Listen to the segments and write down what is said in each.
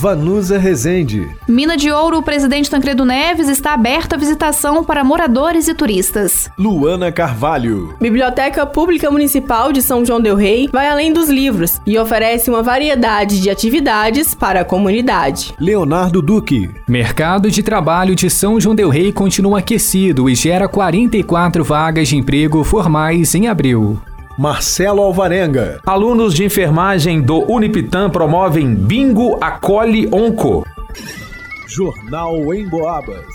Vanusa Rezende. Mina de Ouro, o presidente Tancredo Neves está aberto à visitação para moradores e turistas. Luana Carvalho. Biblioteca Pública Municipal de São João del Rei vai além dos livros e oferece uma variedade de atividades para a comunidade. Leonardo Duque. Mercado de trabalho de São João del Rei continua aquecido e gera 44 vagas de emprego formais em abril. Marcelo Alvarenga. Alunos de enfermagem do Unipitã promovem Bingo Acolhe Onco. Jornal em Boabas.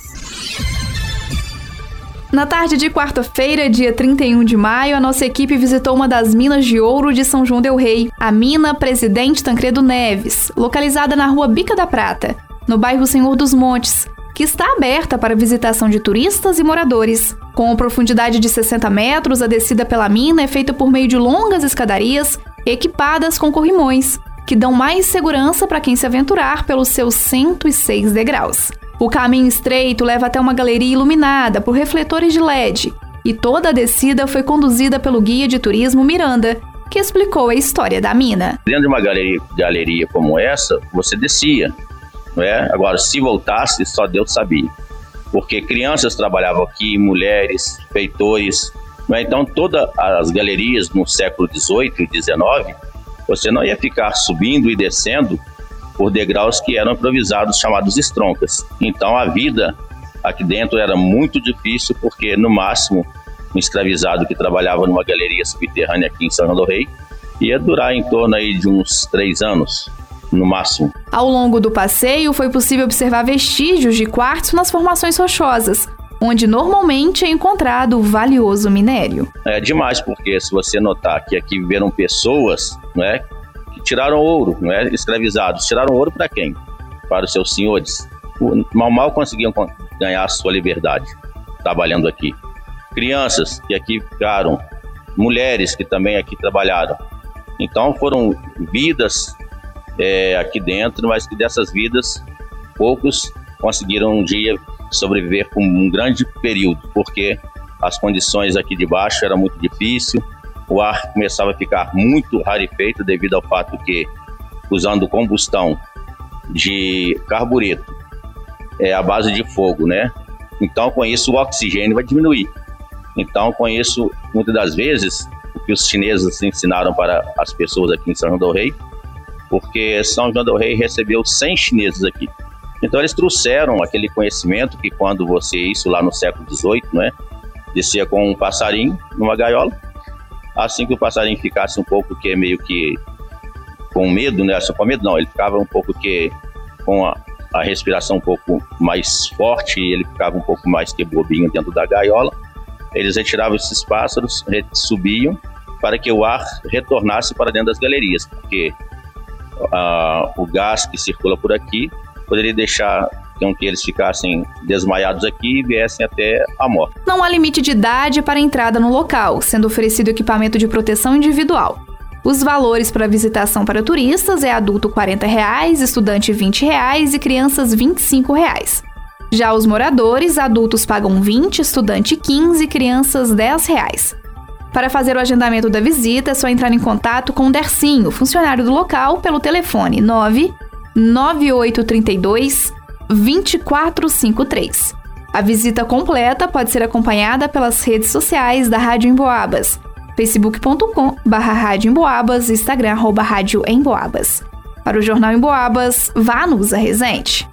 Na tarde de quarta-feira, dia 31 de maio, a nossa equipe visitou uma das minas de ouro de São João del Rei, a mina Presidente Tancredo Neves, localizada na rua Bica da Prata, no bairro Senhor dos Montes, que está aberta para visitação de turistas e moradores. Com profundidade de 60 metros, a descida pela mina é feita por meio de longas escadarias equipadas com corrimões, que dão mais segurança para quem se aventurar pelos seus 106 degraus. O caminho estreito leva até uma galeria iluminada por refletores de LED, e toda a descida foi conduzida pelo guia de turismo Miranda, que explicou a história da mina. Dentro de uma galeria, galeria como essa, você descia, não é? Agora, se voltasse, só Deus sabia. Porque crianças trabalhavam aqui, mulheres, feitores. É? Então, todas as galerias no século XVIII e XIX, você não ia ficar subindo e descendo por degraus que eram improvisados, chamados estroncas. Então, a vida aqui dentro era muito difícil, porque, no máximo, um escravizado que trabalhava numa galeria subterrânea aqui em São João do Rei ia durar em torno aí de uns três anos no máximo. Ao longo do passeio, foi possível observar vestígios de quartzo nas formações rochosas, onde normalmente é encontrado o valioso minério. É demais, porque se você notar que aqui viveram pessoas é, que tiraram ouro, não é, escravizados. Tiraram ouro para quem? Para os seus senhores. Mal mal conseguiam ganhar a sua liberdade trabalhando aqui. Crianças que aqui ficaram, mulheres que também aqui trabalharam. Então foram vidas é, aqui dentro, mas que dessas vidas poucos conseguiram um dia sobreviver por um grande período, porque as condições aqui de baixo era muito difícil, o ar começava a ficar muito rarefeito devido ao fato que usando combustão de carbureto é a base de fogo, né? Então com isso o oxigênio vai diminuir. Então com isso muitas das vezes o que os chineses ensinaram para as pessoas aqui em São João do Rei porque São João del Rei recebeu 100 chineses aqui. Então eles trouxeram aquele conhecimento que quando você, isso lá no século XVIII, né, descia com um passarinho numa gaiola, assim que o passarinho ficasse um pouco que meio que com medo, né, só com medo não, ele ficava um pouco que com a, a respiração um pouco mais forte ele ficava um pouco mais que bobinho dentro da gaiola, eles retiravam esses pássaros, subiam para que o ar retornasse para dentro das galerias, porque o gás que circula por aqui poderia deixar com que eles ficassem desmaiados aqui e viessem até a morte. Não há limite de idade para entrada no local, sendo oferecido equipamento de proteção individual. Os valores para visitação para turistas é adulto 40 reais, estudante 20 reais e crianças 25 reais. Já os moradores, adultos pagam 20, estudante 15 crianças 10 reais. Para fazer o agendamento da visita, é só entrar em contato com o Dercinho, funcionário do local, pelo telefone 9 9832 2453. A visita completa pode ser acompanhada pelas redes sociais da Rádio Emboabas, facebook.com barra Emboabas, Instagram arroba Rádio Emboabas. Para o Jornal Emboabas, vá no Usa Resente.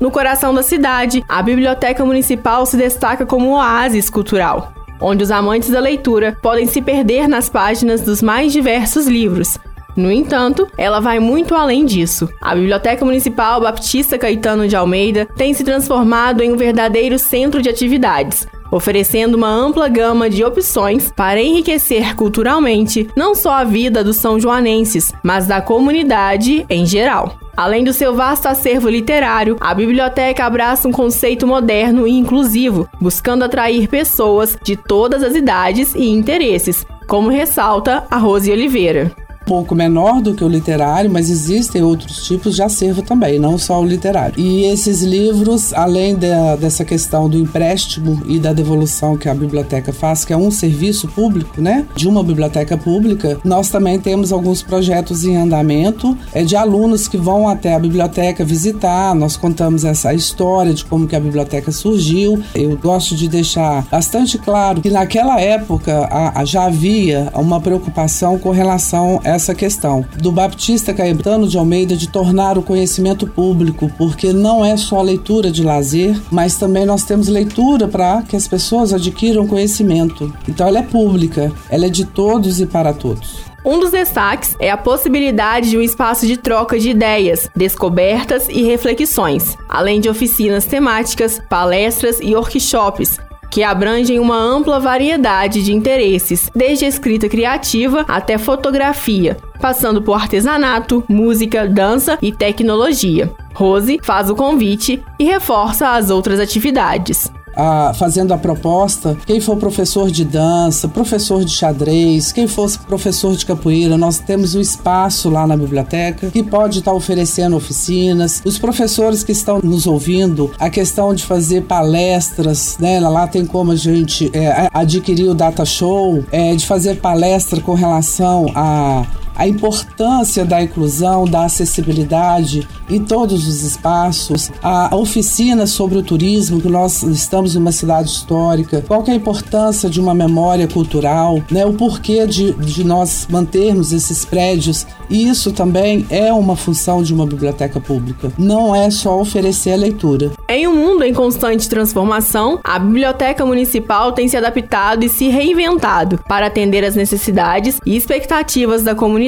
No coração da cidade, a Biblioteca Municipal se destaca como um oásis cultural onde os amantes da leitura podem se perder nas páginas dos mais diversos livros. No entanto, ela vai muito além disso. A Biblioteca Municipal Baptista Caetano de Almeida tem se transformado em um verdadeiro centro de atividades, oferecendo uma ampla gama de opções para enriquecer culturalmente não só a vida dos são joanenses, mas da comunidade em geral. Além do seu vasto acervo literário, a biblioteca abraça um conceito moderno e inclusivo, buscando atrair pessoas de todas as idades e interesses, como ressalta a Rose Oliveira pouco menor do que o literário, mas existem outros tipos de acervo também, não só o literário. E esses livros, além dessa questão do empréstimo e da devolução que a biblioteca faz, que é um serviço público, né, de uma biblioteca pública, nós também temos alguns projetos em andamento é, de alunos que vão até a biblioteca visitar. Nós contamos essa história de como que a biblioteca surgiu. Eu gosto de deixar bastante claro que naquela época a, a, já havia uma preocupação com relação a essa questão do Baptista Caetano de Almeida de tornar o conhecimento público, porque não é só leitura de lazer, mas também nós temos leitura para que as pessoas adquiram conhecimento. Então ela é pública, ela é de todos e para todos. Um dos destaques é a possibilidade de um espaço de troca de ideias, descobertas e reflexões, além de oficinas temáticas, palestras e workshops, que abrangem uma ampla variedade de interesses, desde escrita criativa até fotografia, passando por artesanato, música, dança e tecnologia. Rose faz o convite e reforça as outras atividades a, fazendo a proposta, quem for professor de dança, professor de xadrez, quem fosse professor de capoeira, nós temos um espaço lá na biblioteca que pode estar oferecendo oficinas. Os professores que estão nos ouvindo, a questão de fazer palestras, né? Lá tem como a gente é, adquirir o data show, é, de fazer palestra com relação a a importância da inclusão, da acessibilidade em todos os espaços, a oficina sobre o turismo, que nós estamos numa cidade histórica, qual é a importância de uma memória cultural, né? o porquê de, de nós mantermos esses prédios. E isso também é uma função de uma biblioteca pública. Não é só oferecer a leitura. Em um mundo em constante transformação, a Biblioteca Municipal tem se adaptado e se reinventado para atender às necessidades e expectativas da comunidade,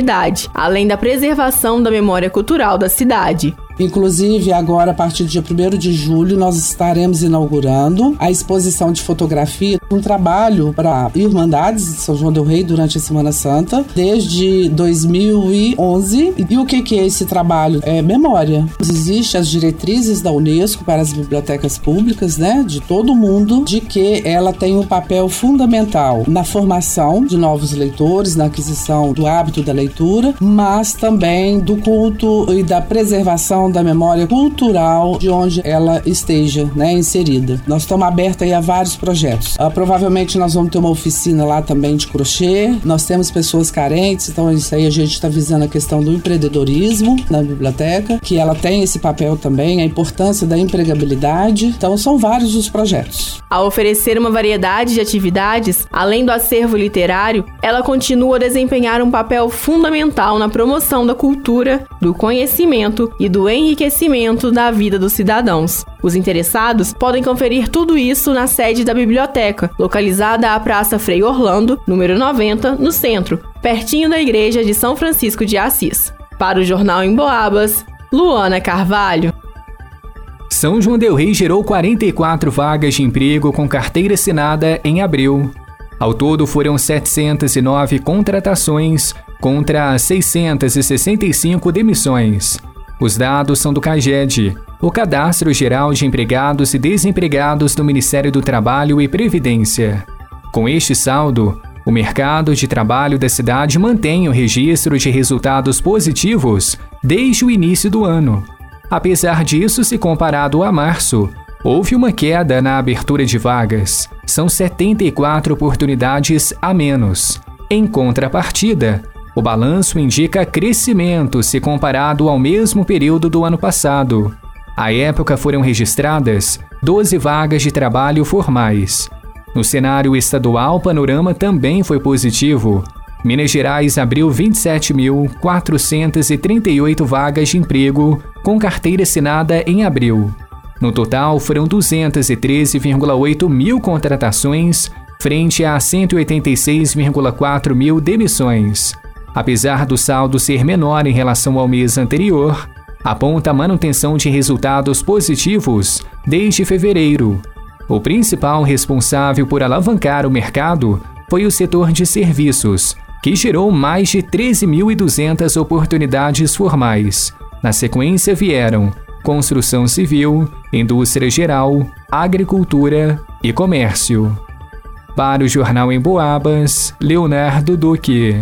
além da preservação da memória cultural da cidade. Inclusive, agora, a partir do dia 1 de julho, nós estaremos inaugurando a exposição de fotografia, um trabalho para Irmandades de São João del Rei durante a Semana Santa, desde 2011. E o que, é esse trabalho? É memória. Existem as diretrizes da Unesco para as bibliotecas públicas, né, de todo o mundo, de que ela tem um papel fundamental na formação de novos leitores, na aquisição do hábito da leitura, mas também do culto e da preservação da memória cultural de onde ela esteja né, inserida. Nós estamos abertos a vários projetos. Uh, provavelmente nós vamos ter uma oficina lá também de crochê. Nós temos pessoas carentes, então isso aí a gente está visando a questão do empreendedorismo na biblioteca, que ela tem esse papel também, a importância da empregabilidade. Então são vários os projetos. Ao oferecer uma variedade de atividades, além do acervo literário, ela continua a desempenhar um papel fundamental na promoção da cultura, do conhecimento e do enriquecimento da vida dos cidadãos. Os interessados podem conferir tudo isso na sede da biblioteca, localizada à Praça Frei Orlando, número 90, no centro, pertinho da Igreja de São Francisco de Assis. Para o Jornal em Boabas, Luana Carvalho. São João del Rei gerou 44 vagas de emprego com carteira assinada em abril. Ao todo foram 709 contratações contra 665 demissões. Os dados são do CAGED, o Cadastro Geral de Empregados e Desempregados do Ministério do Trabalho e Previdência. Com este saldo, o mercado de trabalho da cidade mantém o registro de resultados positivos desde o início do ano. Apesar disso, se comparado a março, houve uma queda na abertura de vagas. São 74 oportunidades a menos. Em contrapartida, o balanço indica crescimento se comparado ao mesmo período do ano passado. À época foram registradas 12 vagas de trabalho formais. No cenário estadual, o panorama também foi positivo. Minas Gerais abriu 27.438 vagas de emprego com carteira assinada em abril. No total, foram 213,8 mil contratações, frente a 186,4 mil demissões. Apesar do saldo ser menor em relação ao mês anterior, aponta a manutenção de resultados positivos desde fevereiro. O principal responsável por alavancar o mercado foi o setor de serviços, que gerou mais de 13.200 oportunidades formais. Na sequência vieram construção civil, indústria geral, agricultura e comércio. Para o Jornal em Boabas, Leonardo Duque.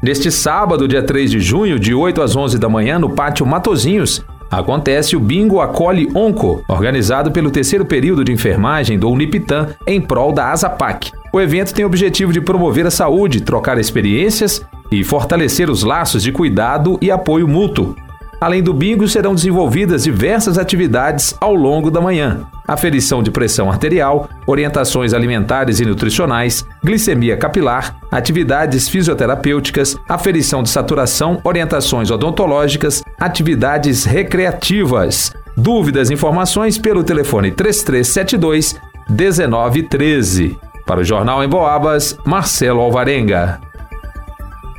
Neste sábado, dia 3 de junho, de 8 às 11 da manhã, no Pátio Matozinhos, acontece o Bingo Acolhe Onco, organizado pelo terceiro período de enfermagem do Unipitan em prol da Azapac. O evento tem o objetivo de promover a saúde, trocar experiências e fortalecer os laços de cuidado e apoio mútuo. Além do bingo, serão desenvolvidas diversas atividades ao longo da manhã. Aferição de pressão arterial, orientações alimentares e nutricionais, glicemia capilar, atividades fisioterapêuticas, aferição de saturação, orientações odontológicas, atividades recreativas. Dúvidas e informações pelo telefone 3372 1913. Para o Jornal em Boabas, Marcelo Alvarenga.